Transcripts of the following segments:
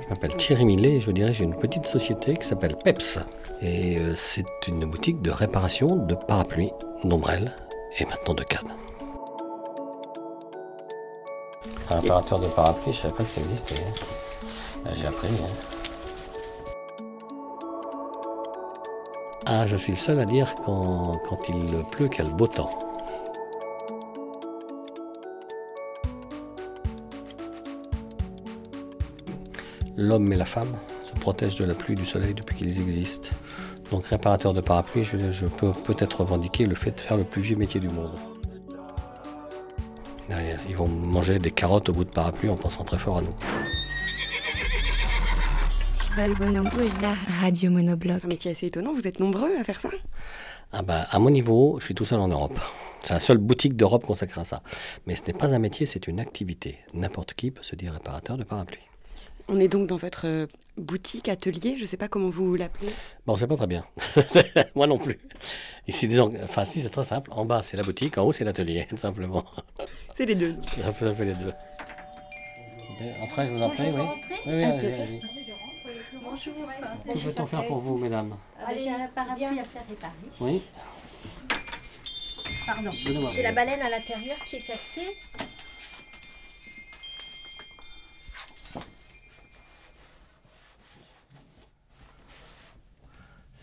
Je m'appelle Thierry Millet et je dirige une petite société qui s'appelle PEPS. Et euh, c'est une boutique de réparation de parapluies, d'ombrelles et maintenant de cannes. Un réparateur de parapluies, je ne savais pas que ça existait. hein. Là, J'ai appris. hein. Ah, je suis le seul à dire quand, quand il pleut qu'il y a le beau temps. L'homme et la femme se protègent de la pluie et du soleil depuis qu'ils existent. Donc réparateur de parapluies, je, je peux peut-être revendiquer le fait de faire le plus vieux métier du monde. Derrière, ils vont manger des carottes au bout de parapluie en pensant très fort à nous. Radio Monobloc. Un métier assez étonnant, vous êtes nombreux à faire ça Ah bah, à mon niveau, je suis tout seul en Europe. C'est la seule boutique d'Europe consacrée à ça. Mais ce n'est pas un métier, c'est une activité. N'importe qui peut se dire réparateur de parapluie. On est donc dans votre euh, boutique, atelier, je ne sais pas comment vous l'appelez. Bon, c'est pas très bien. Moi non plus. Ici, disons, enfin, si, c'est très simple. En bas, c'est la boutique, en haut, c'est l'atelier, tout simplement. C'est les deux. Ça fait, ça fait les deux. Entrez, je vous en prie, oui. Oui, oui, allez-y, allez-y. Que peut-on faire pour vous, mesdames? Allez, j'ai un parapluie à faire réparer. Oui Pardon. J'ai la baleine à l'intérieur qui est cassée.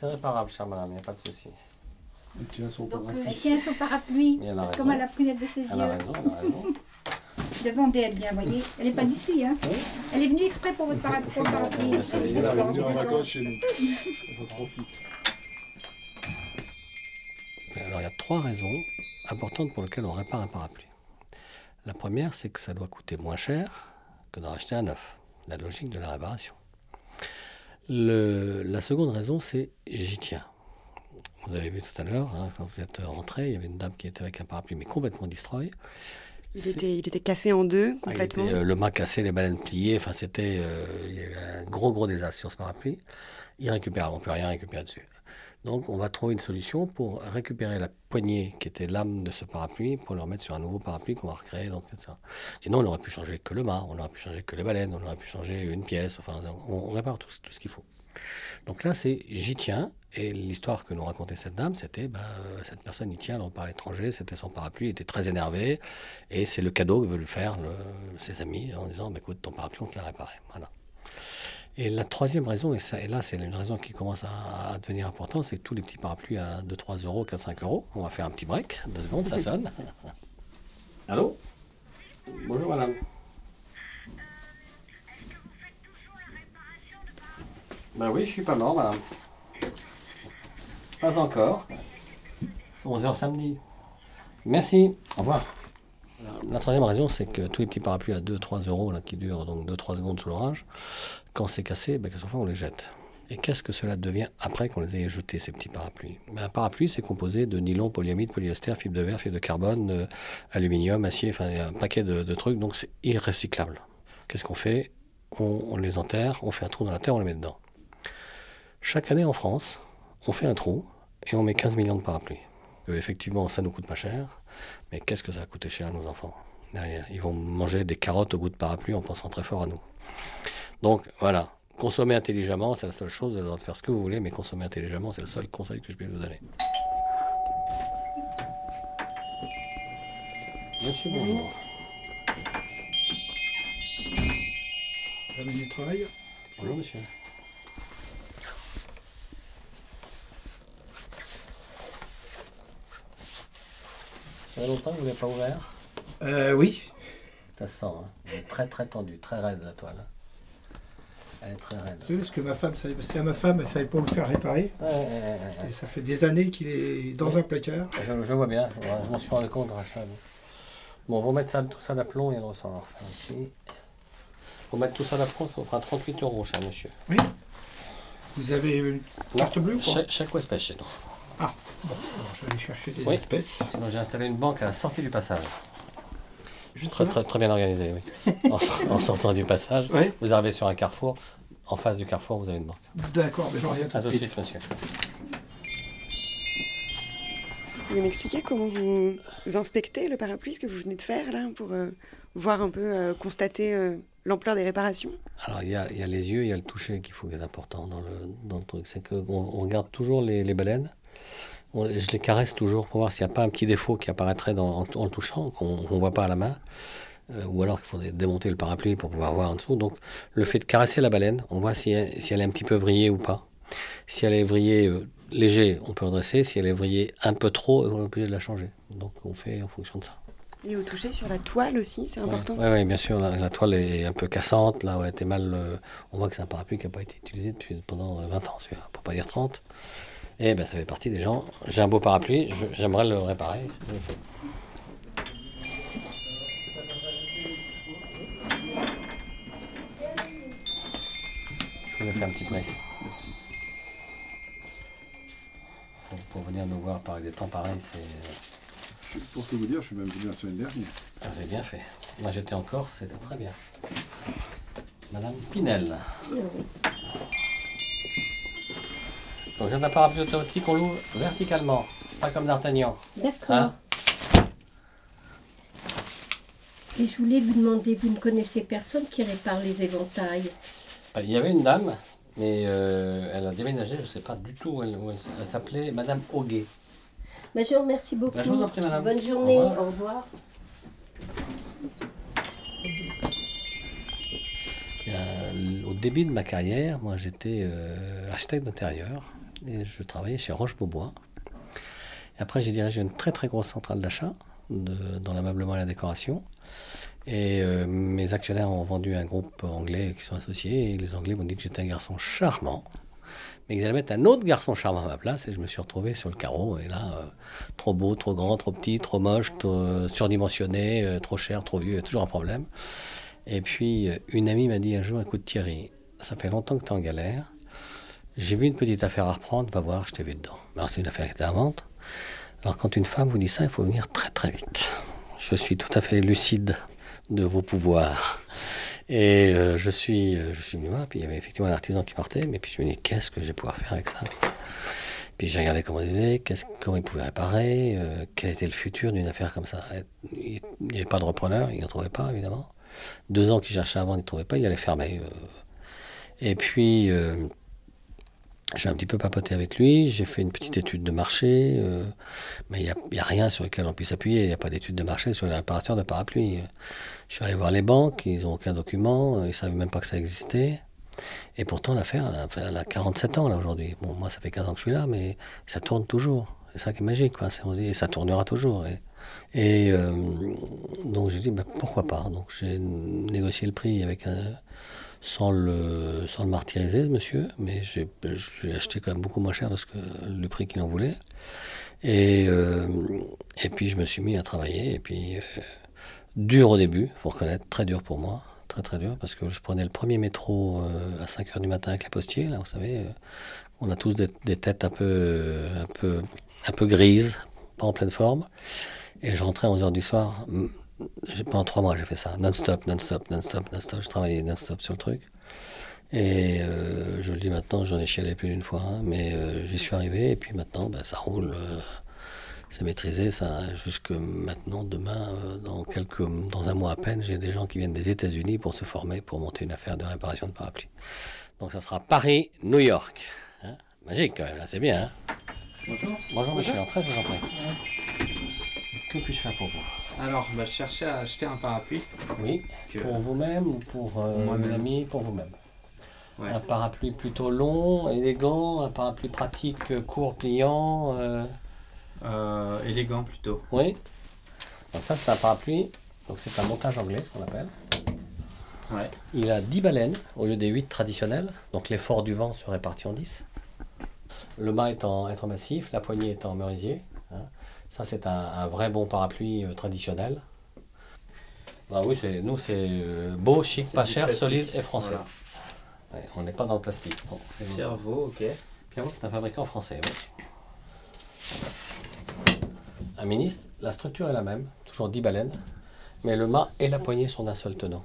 C'est réparable, chère madame, il n'y a pas de souci. Donc, euh, elle tient son parapluie Et elle a comme à raison. la prunelle de ses Elle a yeux. raison, elle a raison. Devant d'elle, bien, voyez. Elle n'est pas d'ici, hein. Oui. Elle est venue exprès pour votre para- pour le parapluie. Elle en vacances chez nous. On profite. Alors, il y a trois raisons importantes pour lesquelles on répare un parapluie. La première, c'est que ça doit coûter moins cher que d'en racheter un neuf. La logique de la réparation. Le- la seconde raison, c'est j'y tiens. Vous avez vu tout à l'heure, hein, quand vous êtes rentré, il y avait une dame qui était avec un parapluie, mais complètement destroy. Il était, il était cassé en deux, Ah, complètement. était, euh, le mât cassé, les baleines pliées, enfin c'était euh, il y avait un gros gros désastre sur ce parapluie. Irrécupérable, on ne peut rien récupérer dessus. Donc on va trouver une solution pour récupérer la poignée qui était l'âme de ce parapluie pour le remettre sur un nouveau parapluie qu'on va recréer. Donc, ça. Sinon on aurait pu changer que le mât, on aurait pu changer que les baleines, on aurait pu changer une pièce, enfin on, répare tout, tout ce qu'il faut. Donc là c'est j'y tiens. Et l'histoire que nous racontait cette dame, c'était bah, euh, cette personne y tient, elle à l'étranger, c'était son parapluie, il était très énervé, et c'est le cadeau que veulent faire le- ses amis en disant bah, écoute, ton parapluie, on te l'a réparé. Voilà. Et la troisième raison, et, ça, et là c'est une raison qui commence à, devenir importante, c'est que tous les petits parapluies à 2, 3 euros, 4, 5 euros, on va faire un petit break, deux secondes, ça sonne. Allô? Bonjour madame. Ben oui, je suis pas mort madame. Pas encore. 11h samedi. Merci. Au revoir. La troisième raison, c'est que tous les petits parapluies à 2-3 euros qui durent donc 2-3 secondes sous l'orage, quand c'est cassé, ben, qu'est-ce qu'on fait On les jette. Et qu'est-ce que cela devient après qu'on les ait jetés, ces petits parapluies? Ben, Un parapluie, c'est composé de nylon, polyamide, polyester, fibre de verre, fibre de carbone, euh, aluminium, acier, enfin un paquet de, trucs, donc c'est irrecyclable. Qu'est-ce qu'on fait? On, on les enterre, on fait un trou dans la terre, on les met dedans. Chaque année en France, on fait un trou et on met 15 millions de parapluies. Euh, effectivement, ça nous coûte pas cher, mais qu'est-ce que ça va coûter cher à nos enfants derrière Ils vont manger des carottes au bout de parapluie en pensant très fort à nous. Donc voilà, consommer intelligemment, c'est la seule chose, vous avez le droit de faire ce que vous voulez, mais consommer intelligemment, c'est le seul conseil que je peux vous donner. Monsieur, bonjour. Jamais du travail. Bonjour, monsieur. Fait longtemps que vous l'avez pas ouvert Euh, oui. Ça sent, hein. Elle est très très tendue, très raide la toile. Elle est très raide. Oui, parce que ma femme, savait- c'est à ma femme, elle savait pas le faire réparer. Ouais, ouais, ouais, ouais. Et ça fait des années qu'il est dans un placard. Je, je vois bien, je m'en suis rendu compte, rassurez-vous. Bon, on va mettre ça, tout ça d'aplomb et on va refaire ici. Pour mettre tout ça d'aplomb, ça vous fera 38 euros, cher monsieur. Vous avez une carte bleue chaque espèce chez nous? Alors, je vais aller chercher des Oui. espèces. Sinon, j'ai installé une banque à la sortie du passage. Très, très, très bien organisé, oui. En, sor- en sortant du passage, Oui. vous arrivez sur un carrefour. En face du carrefour, vous avez une banque. D'accord, mais je reviens tout À tout de suite. monsieur. Vous pouvez m'expliquer comment vous inspectez le parapluie, ce que vous venez de faire là, pour euh, voir un peu, euh, constater euh, l'ampleur des réparations? Alors, il y, a, il y a les yeux, il y a le toucher qu'il faut qui est important dans le, dans le truc. C'est qu'on on regarde toujours les, les baleines. On- je les caresse toujours pour voir s'il n'y a pas un petit défaut qui apparaîtrait dans- en, en le touchant, qu'on ne voit pas à la main. Euh, ou alors qu'il faudrait démonter le parapluie pour pouvoir voir en dessous. Donc, le fait de caresser la baleine, on voit si elle, si elle est un petit peu vrillée ou pas. Si elle est vrillée euh, léger, on peut redresser. Si elle est vrillée un peu trop, on est obligé de la changer. Donc, on fait en fonction de ça. Et au toucher sur la toile aussi, c'est important Oui, bien sûr, la, la toile est un peu cassante. Là où elle était mal. euh, on voit que c'est un parapluie qui n'a pas été utilisé depuis, pendant euh, 20 ans, celui-là, pour pas dire 30. Et ben, ça fait partie des gens. J'ai un beau parapluie, j'aimerais le réparer. Je le fais. Je vous ai fait un petit prêt. Pour, pour venir nous voir par des temps pareils, c'est. Pour tout vous dire, je suis même venu la semaine dernière. Ah, Vous avez bien fait. Moi j'étais en Corse, c'était très bien. Madame Pinel. Donc j'ai un parapluie automatique, on l'ouvre verticalement, pas comme D'Artagnan. D'accord. Hein Et je voulais vous demander, vous ne connaissez personne qui répare les éventails? Il y avait une dame, mais euh, elle a déménagé, je ne sais pas du tout où elle, où elle- elle s'appelait Madame Auguet. Ben, Je vous remercie beaucoup. Ben, je vous en prie, madame. Bonne journée. Au revoir. Au revoir. Euh, au début de ma carrière, moi j'étais euh, architecte d'intérieur et je travaillais chez Roche-Beaubois. Après j'ai dirigé une très très grosse centrale d'achat dans l'ameublement et la décoration. Et euh, mes actionnaires ont vendu un groupe anglais qui sont associés et les Anglais m'ont dit que j'étais un garçon charmant. Mais qu'ils allaient mettre un autre garçon charmant à ma place et je me suis retrouvé sur le carreau. Et là, euh, trop beau, trop grand, trop petit, trop moche, euh, surdimensionné, trop cher, trop vieux, toujours un problème. Et puis, une amie m'a dit un jour, écoute Thierry, ça fait longtemps que tu es en galère. J'ai vu une petite affaire à reprendre, va voir, je t'ai vu dedans. Alors, c'est une affaire qui était à vente. Alors, quand une femme vous dit ça, il faut venir très très vite. Je suis tout à fait lucide de vos pouvoirs. Et euh, je suis, euh, je suis venu voir, puis il y avait effectivement un artisan qui partait, mais puis je me dis, qu'est-ce que je vais pouvoir faire avec ça? Puis j'ai regardé comment il faisait, comment il pouvait réparer, euh, quel était le futur d'une affaire comme ça. Il n'y avait pas de repreneur, il n'en trouvait pas, évidemment deux ans qu'il cherchait vendre, il ne trouvait pas, il allait fermer. Et puis, j'ai un petit peu papoté avec lui, j'ai fait une petite étude de marché, euh, mais il n'y a, rien sur lequel on puisse appuyer, il n'y a pas d'étude de marché sur les réparateurs de parapluies. Je suis allé voir les banques, ils n'ont aucun document, euh, ils ne savaient même pas que ça existait. Et pourtant, l'affaire, elle, a- enfin, elle a 47 ans là aujourd'hui. Bon, moi, ça fait 15 ans que je suis là, mais ça tourne toujours. C'est ça qui est magique, on dit, et ça tournera toujours. Et, et, euh, donc j'ai dit, ben, pourquoi pas? Donc j'ai négocié le prix avec un, sans, le, sans le martyriser, monsieur, mais j'ai acheté quand même beaucoup moins cher de ce que, le prix qu'il en voulait. Et, euh, et puis je me suis mis à travailler. Et puis, euh, dur au début, faut reconnaître, très dur pour moi. Très très dur, parce que je prenais le premier métro euh, à 5h du matin avec la postier, là, vous savez. on a tous des, des têtes un peu, un, peu, un peu grises, pas en pleine forme. Et je rentrais à 11h du soir. Pendant trois mois, j'ai fait ça. Non-stop, non-stop, non-stop, non-stop. Je travaillais non-stop sur le truc. Et euh, je le dis maintenant, j'en ai chialé plus d'une fois. hein, mais euh, j'y suis arrivé. Et puis maintenant, ben, ça roule. euh, c'est maîtrisé. Ça, jusque maintenant, demain, dans, quelques, dans un mois à peine, j'ai des gens qui viennent des États-Unis pour se former, pour monter une affaire de réparation de parapluies. Donc ça sera Paris-New York. Hein Magique quand même, là, c'est bien. hein Bonjour. Bonjour monsieur, entrez, je vous en prie. Que puis-je faire pour vous? Alors, bah, je cherchais à acheter un parapluie. Oui, Que- pour vous-même ou pour euh, Moi-même. une amie, pour vous-même? Ouais. Un parapluie plutôt long, élégant, un parapluie pratique, court, pliant. euh, Euh, élégant plutôt. Oui. Donc ça, c'est un parapluie. Donc c'est un montage anglais, ce qu'on appelle. Ouais. Il a 10 baleines au lieu des 8 traditionnelles. Donc l'effort du vent se répartit en 10. Le mât est en, est en massif, la poignée est en merisier. Ça, c'est un, un vrai bon parapluie euh, traditionnel. Bah oui, c'est- nous, c'est euh, beau, chic, pas cher, solide et français. Voilà. Ouais, on n'est pas dans le plastique. Bon, bien. Pierrevaux, ok. Pierrot, c'est un fabricant français. oui. Un ministre, la structure est la même, toujours 10 baleines, mais le mât et la poignée sont d'un seul tenant.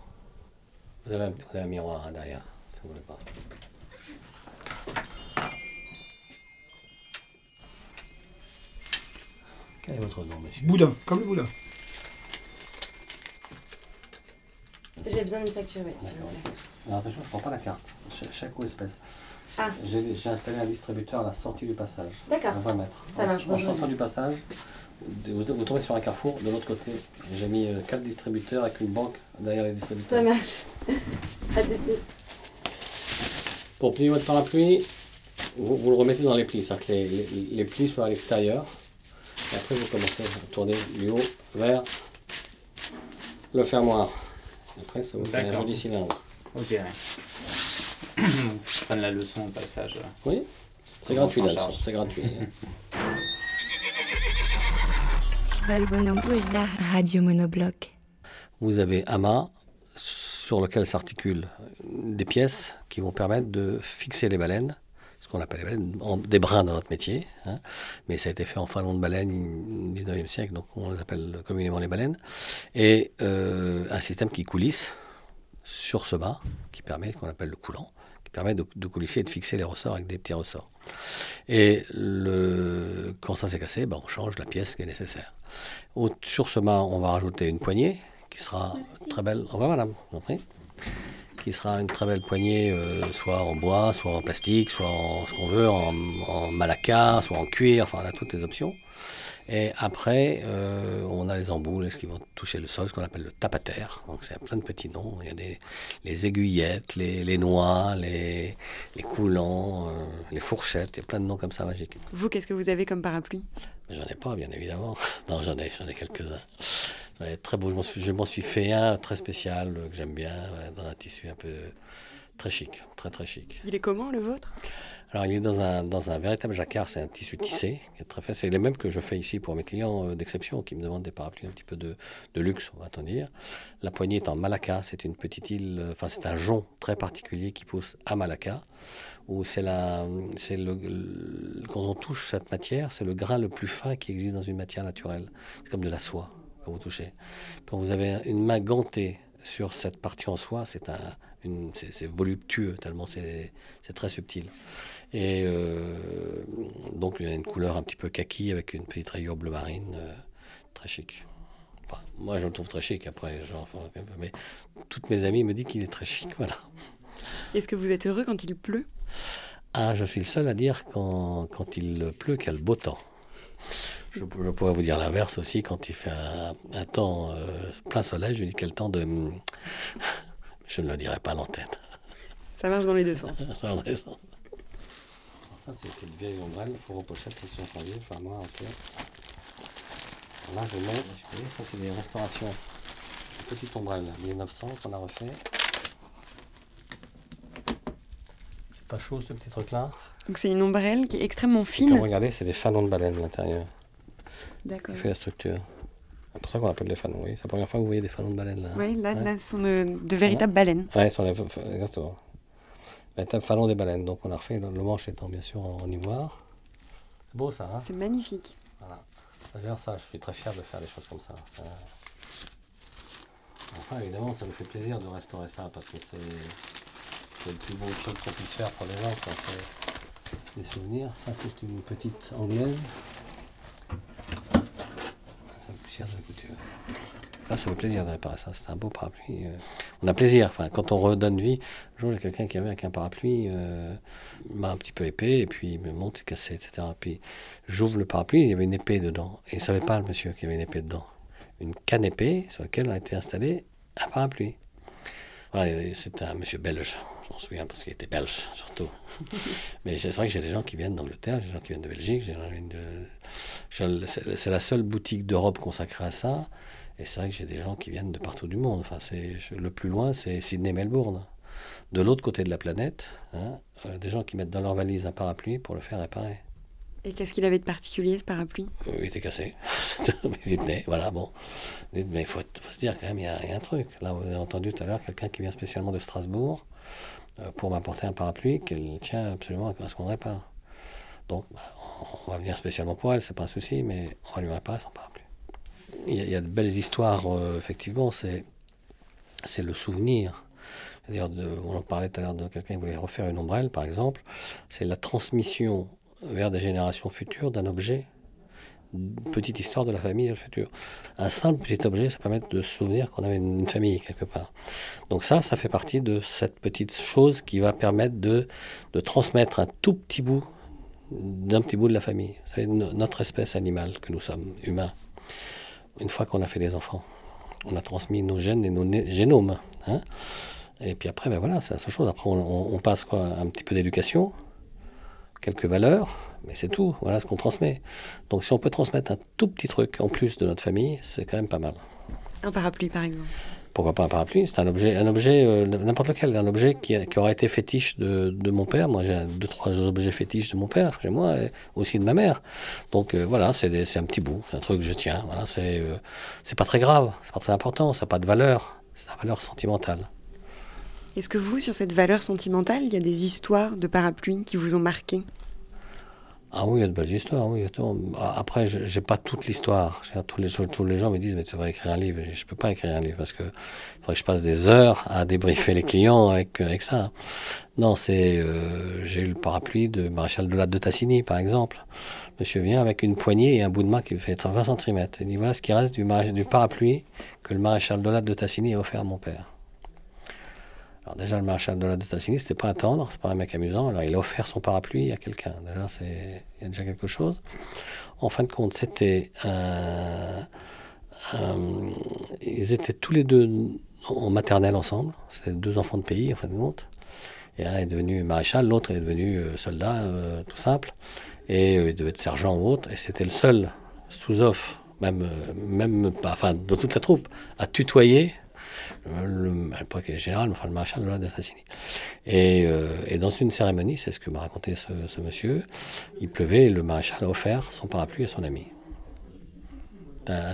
Vous avez un, vous avez un miroir hein, derrière, si vous voulez pas. Quel est votre nom, monsieur Boudin, comme le boudin. J'ai besoin d'une facture, oui, s'il vous plaît. Alors attention, je ne prends pas la carte. Ch- chèque ou espèce. Ah. J'ai j'ai installé un distributeur à la sortie du passage. D'accord. On va mettre. Ça En- marche, En, sortant du passage, vous, vous tombez sur un carrefour. De l'autre côté, j'ai mis euh, quatre distributeurs avec une banque derrière les distributeurs. Ça marche. À tout de suite. Pour plier votre parapluie, vous, vous le remettez dans les plis, c'est-à-dire que les, les- les plis soient à l'extérieur. Et après, vous commencez à tourner du haut vers le fermoir. Après, ça vous fait un D'accord. joli cylindre. Ok, ouais. Je prenne la leçon au passage. là. Oui C'est gratuit là, charge c'est gratuit. Radio Monobloc. Vous avez amas sur lequel s'articulent des pièces qui vont permettre de fixer les baleines, ce qu'on appelle des brins dans notre métier. hein. Mais ça a été fait en falon de baleine au 19e siècle, donc on les appelle communément les baleines. Et euh, un système qui coulisse sur ce bas, qui permet, qu'on appelle le coulant, qui permet de, de coulisser et de fixer les ressorts avec des petits ressorts. Et le, quand ça s'est cassé, ben, on change la pièce qui est nécessaire. Au- sur ce mât, on va rajouter une poignée qui sera très belle. Au revoir, madame. Qui sera une très belle poignée, euh, soit en bois, soit en plastique, soit en ce qu'on veut, en, en malaca, soit en cuir. Enfin, on a toutes les options. Et après, euh, on a les embouts ce qui vont toucher le sol, ce qu'on appelle le tapataire. Donc, c'est plein de petits noms. Il y a des, les aiguillettes, les, les noix, les, les coulants, euh, les fourchettes. Il y a plein de noms comme ça magiques. Vous, qu'est-ce que vous avez comme parapluie? J'en ai pas, bien évidemment. Non, j'en ai, j'en ai quelques-uns. Très beau. Je m'en suis, fait un très spécial euh, que j'aime bien, ouais, dans un tissu un peu très chic, très très chic. Il est comment, le vôtre? Alors, il est dans un, dans un véritable jacquard, c'est un tissu tissé, qui est très fait. C'est les mêmes que je fais ici pour mes clients euh, d'exception qui me demandent des parapluies un petit peu de, de luxe, on va-t-on dire. La poignée est en Malacca, c'est une petite île, euh, enfin, c'est un jonc très particulier qui pousse à Malacca, où c'est la, c'est le, le- quand on touche cette matière, c'est le grain le plus fin qui existe dans une matière naturelle. C'est comme de la soie quand vous touchez. Quand vous avez une main gantée sur cette partie en soie, c'est un, une- c'est, c'est voluptueux tellement c'est, c'est très subtil. Et euh, donc il y a une couleur un petit peu kaki avec une petite rayure bleu marine, euh, très chic. Enfin, moi je le trouve très chic après, genre, mais toutes mes amies me disent qu'il est très chic, voilà. Est-ce que vous êtes heureux quand il pleut? Ah, je suis le seul à dire quand, quand il pleut qu'il y a le beau temps. Je, je pourrais vous dire l'inverse aussi, quand il fait un, un temps euh, plein soleil, je dis quel temps de... Je ne le dirai pas à l'antenne. Ça marche dans les deux sens. Ça va dans les sens. Alors ça, c'est une vieille ombrelle, four aux pochettes, question janvier, enfin moi, ok. Là, je mets, si vous voyez, ça c'est des restaurations. Une petite ombrelle, 1900 qu'on a refait. C'est pas chaud ce petit truc-là? Donc c'est une ombrelle qui est extrêmement Comme fine. regardez, c'est des fanons de baleine à l'intérieur D'accord. qui fait la structure. C'est pour ça qu'on appelle des fanons, oui. C'est la première fois que vous voyez des fanons de baleine là. Oui, là, Ouais. là, ce sont de, de véritables baleines. Ouais, sur les, exactement. Véritable falon des baleines. Donc on a refait, le, le manche étant bien sûr en, en ivoire. C'est beau ça, hein C'est magnifique. Voilà. D'ailleurs, ça, je suis très fier de faire des choses comme ça. Ça- Enfin, évidemment, ça me fait plaisir de restaurer ça parce que c'est le plus beau truc qu'on puisse faire pour les gens. quoi. C'est des souvenirs. Ça, c'est une petite anglaise. Ça. Ça, fait plaisir de réparer ça. C'est un beau parapluie. euh. On a plaisir. Enfin, quand on redonne vie, un jour, j'ai quelqu'un qui avait avec un parapluie, euh, un petit peu épais, et puis il me monte, cassé, etc. Puis j'ouvre le parapluie, il y avait une épée dedans. Et il ne savait pas, le monsieur, qu'il y avait une épée dedans. Une canne épée sur laquelle a été installé un parapluie. Et c'était un monsieur belge. Je m'en souviens parce qu'il était belge, surtout. Mais c'est vrai que j'ai des gens qui viennent d'Angleterre, j'ai des gens qui viennent de Belgique, j'ai de... C'est la seule boutique d'Europe consacrée à ça. Et c'est vrai que j'ai des gens qui viennent de partout du monde. Enfin, le plus loin, c'est Sydney-Melbourne. De l'autre côté de la planète, hein, euh, des gens qui mettent dans leur valise un parapluie pour le faire réparer. Et qu'est-ce qu'il avait de particulier, ce parapluie? Euh, il était cassé. Il tenait, voilà, bon. Mais il faut, faut se dire quand même, il y, a, il y a un truc. Là, vous avez entendu tout à l'heure quelqu'un qui vient spécialement de Strasbourg euh, pour m'apporter un parapluie qu'elle tient absolument à ce qu'on répare. Donc, bah, on va venir spécialement pour elle, c'est pas un souci, mais on va lui réparer son parapluie. Il y a, il y a de belles histoires, euh, effectivement, c'est, c'est le souvenir. On en parlait tout à l'heure de quelqu'un qui voulait refaire une ombrelle, par exemple. C'est la transmission vers des générations futures d'un objet petite histoire de la famille et le futur. Un simple petit objet, ça permet de se souvenir qu'on avait une famille quelque part. Donc ça, ça fait partie de cette petite chose qui va permettre de, de transmettre un tout petit bout d'un petit bout de la famille. Vous savez, no- notre espèce animale que nous sommes, humains, une fois qu'on a fait des enfants, on a transmis nos gènes et nos génomes. hein. et puis après, ben voilà, c'est la seule chose. Après, on- on passe quoi Un petit peu d'éducation, quelques valeurs, mais c'est tout. Voilà ce qu'on transmet. Donc si on peut transmettre un tout petit truc en plus de notre famille, c'est quand même pas mal. Un parapluie, par exemple. Pourquoi pas un parapluie? C'est un objet, un objet euh, n'importe lequel, un objet qui, qui aura été fétiche de, de mon père. Moi, j'ai deux, trois objets fétiches de mon père chez moi, et aussi de ma mère. Donc euh, voilà, c'est un petit bout, c'est un truc que je tiens. Voilà, c'est euh, c'est pas très grave, c'est pas très important, ça n'a pas de valeur, c'est une valeur sentimentale. Est-ce que vous, sur cette valeur sentimentale, il y a des histoires de parapluies qui vous ont marqué? Ah oui, il y a de belles histoires, oui. Après, je n'ai pas toute l'histoire. Tous les, gens me disent, mais tu devrais écrire un livre. Je ne peux pas écrire un livre parce que faudrait que je passe des heures à débriefer les clients avec, ça. Non, c'est. euh, J'ai eu le parapluie de Maréchal de de Tassini, par exemple. Monsieur vient avec une poignée et un bout de main qui fait 20 cm. Il dit voilà ce qui reste du, parapluie que le maréchal de de Tassini a offert à mon père. Alors déjà, le maréchal de de Tassini, c'était pas un tendre, c'est pas un mec amusant. Alors il a offert son parapluie à quelqu'un. Déjà, il y a déjà quelque chose. En fin de compte, c'était ils étaient tous les deux en maternelle ensemble. C'était deux enfants de pays, en fin de compte. Et un est devenu maréchal, l'autre est devenu euh, soldat, euh, tout simple. Et euh, il devait être sergent ou autre. Et c'était le seul sous-off, même, même pas, enfin, dans toute la troupe, à tutoyer le, à l'époque le général, enfin le maréchal de d'Assassini. Et, euh, et dans une cérémonie, c'est ce que m'a raconté ce, monsieur, il pleuvait et le maréchal a offert son parapluie à son ami.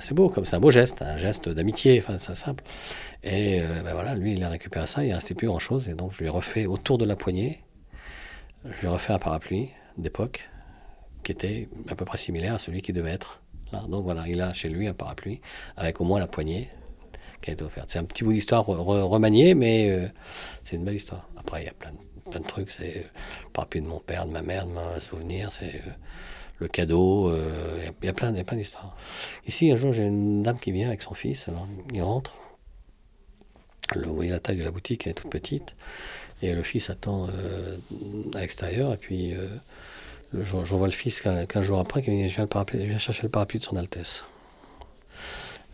C'est beau, comme c'est un beau geste, un geste d'amitié, enfin c'est simple. Et euh, ben voilà, lui il a récupéré ça, il ne restait plus grand chose, et donc je lui ai refait autour de la poignée, je lui ai un parapluie d'époque qui était à peu près similaire à celui qui devait être. Donc voilà, il a chez lui un parapluie avec au moins la poignée C'est un petit bout d'histoire re- re- remanié, mais euh, c'est une belle histoire. Après, il y a plein de, trucs. C'est euh, le parapluie de mon père, de ma mère, de ma souvenir. C'est euh, le cadeau. euh, il y a- plein, plein d'histoires. Ici, un jour, j'ai une dame qui vient avec son fils. Alors, il rentre. Vous voyez la taille de la boutique, elle est toute petite. Et le fils attend euh, à l'extérieur. Et puis, euh, je, le fils qu'un qu'un jour après, qui vient, chercher le parapluie de son Altesse.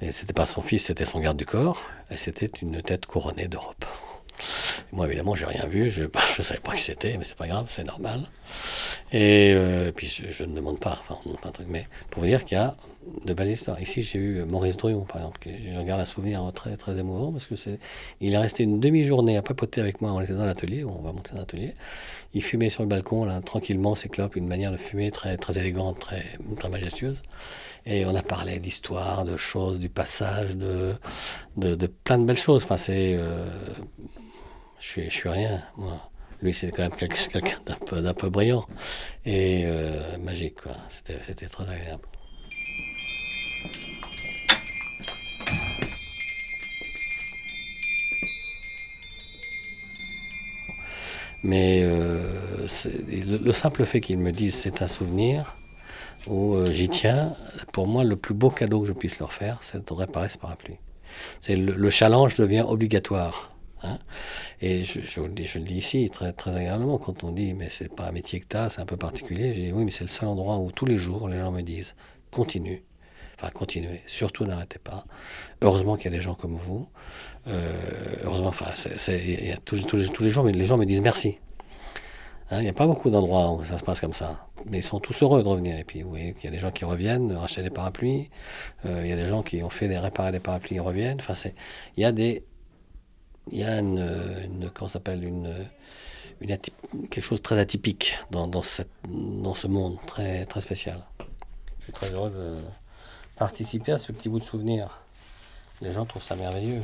Et c'était pas son fils, c'était son garde du corps, et c'était une tête couronnée d'Europe. Moi, évidemment, j'ai rien vu, je ne savais pas qui c'était, mais c'est pas grave, c'est normal. Et euh, puis, je, ne demande pas, enfin, on demande pas un truc, mais pour vous dire qu'il y a de belles histoires. Ici, j'ai eu Maurice Druon, par exemple, qui, je regarde un souvenir très, très émouvant, parce que c'est, il est resté une demi-journée à papoter avec moi, on était dans l'atelier, on va monter dans l'atelier. Il fumait sur le balcon, tranquillement, ses clopes, une manière de fumer très, très élégante, très, très majestueuse. Et on a parlé d'histoire, de choses, du passage, de, de, plein de belles choses. Enfin, c'est. euh, je, suis, je suis rien, moi. Lui, c'est quand même quelqu'un d'un peu, peu brillant et euh, magique, quoi. C'était très agréable. Mais euh, le, le simple fait qu'ils me disent c'est un souvenir, où euh, j'y tiens, pour moi, le plus beau cadeau que je puisse leur faire, c'est de réparer ce parapluie. C'est le, le challenge devient obligatoire. hein. Et je, je, vous le dis, je le dis ici très, très agréablement, quand on dit mais c'est pas un métier que tu as, c'est un peu particulier, j'ai dit oui, mais c'est le seul endroit où tous les jours les gens me disent continue. Enfin, continuez, surtout n'arrêtez pas. Heureusement qu'il y a des gens comme vous. Euh, heureusement, enfin, il tous, les- jours, mais les gens me disent merci. Hein, Il n'y a pas beaucoup d'endroits où ça se passe comme ça. Mais ils sont tous heureux de revenir. Et puis, vous voyez qu'il y a des gens qui reviennent racheter des parapluies. Euh, il y a des gens qui ont fait réparer des parapluies et reviennent. Enfin, il y a des, il y a une, une comment s'appelle une, une quelque chose de très atypique dans, dans ce monde très, très spécial. Je suis très heureux de participer à ce petit bout de souvenir. Les gens trouvent ça merveilleux.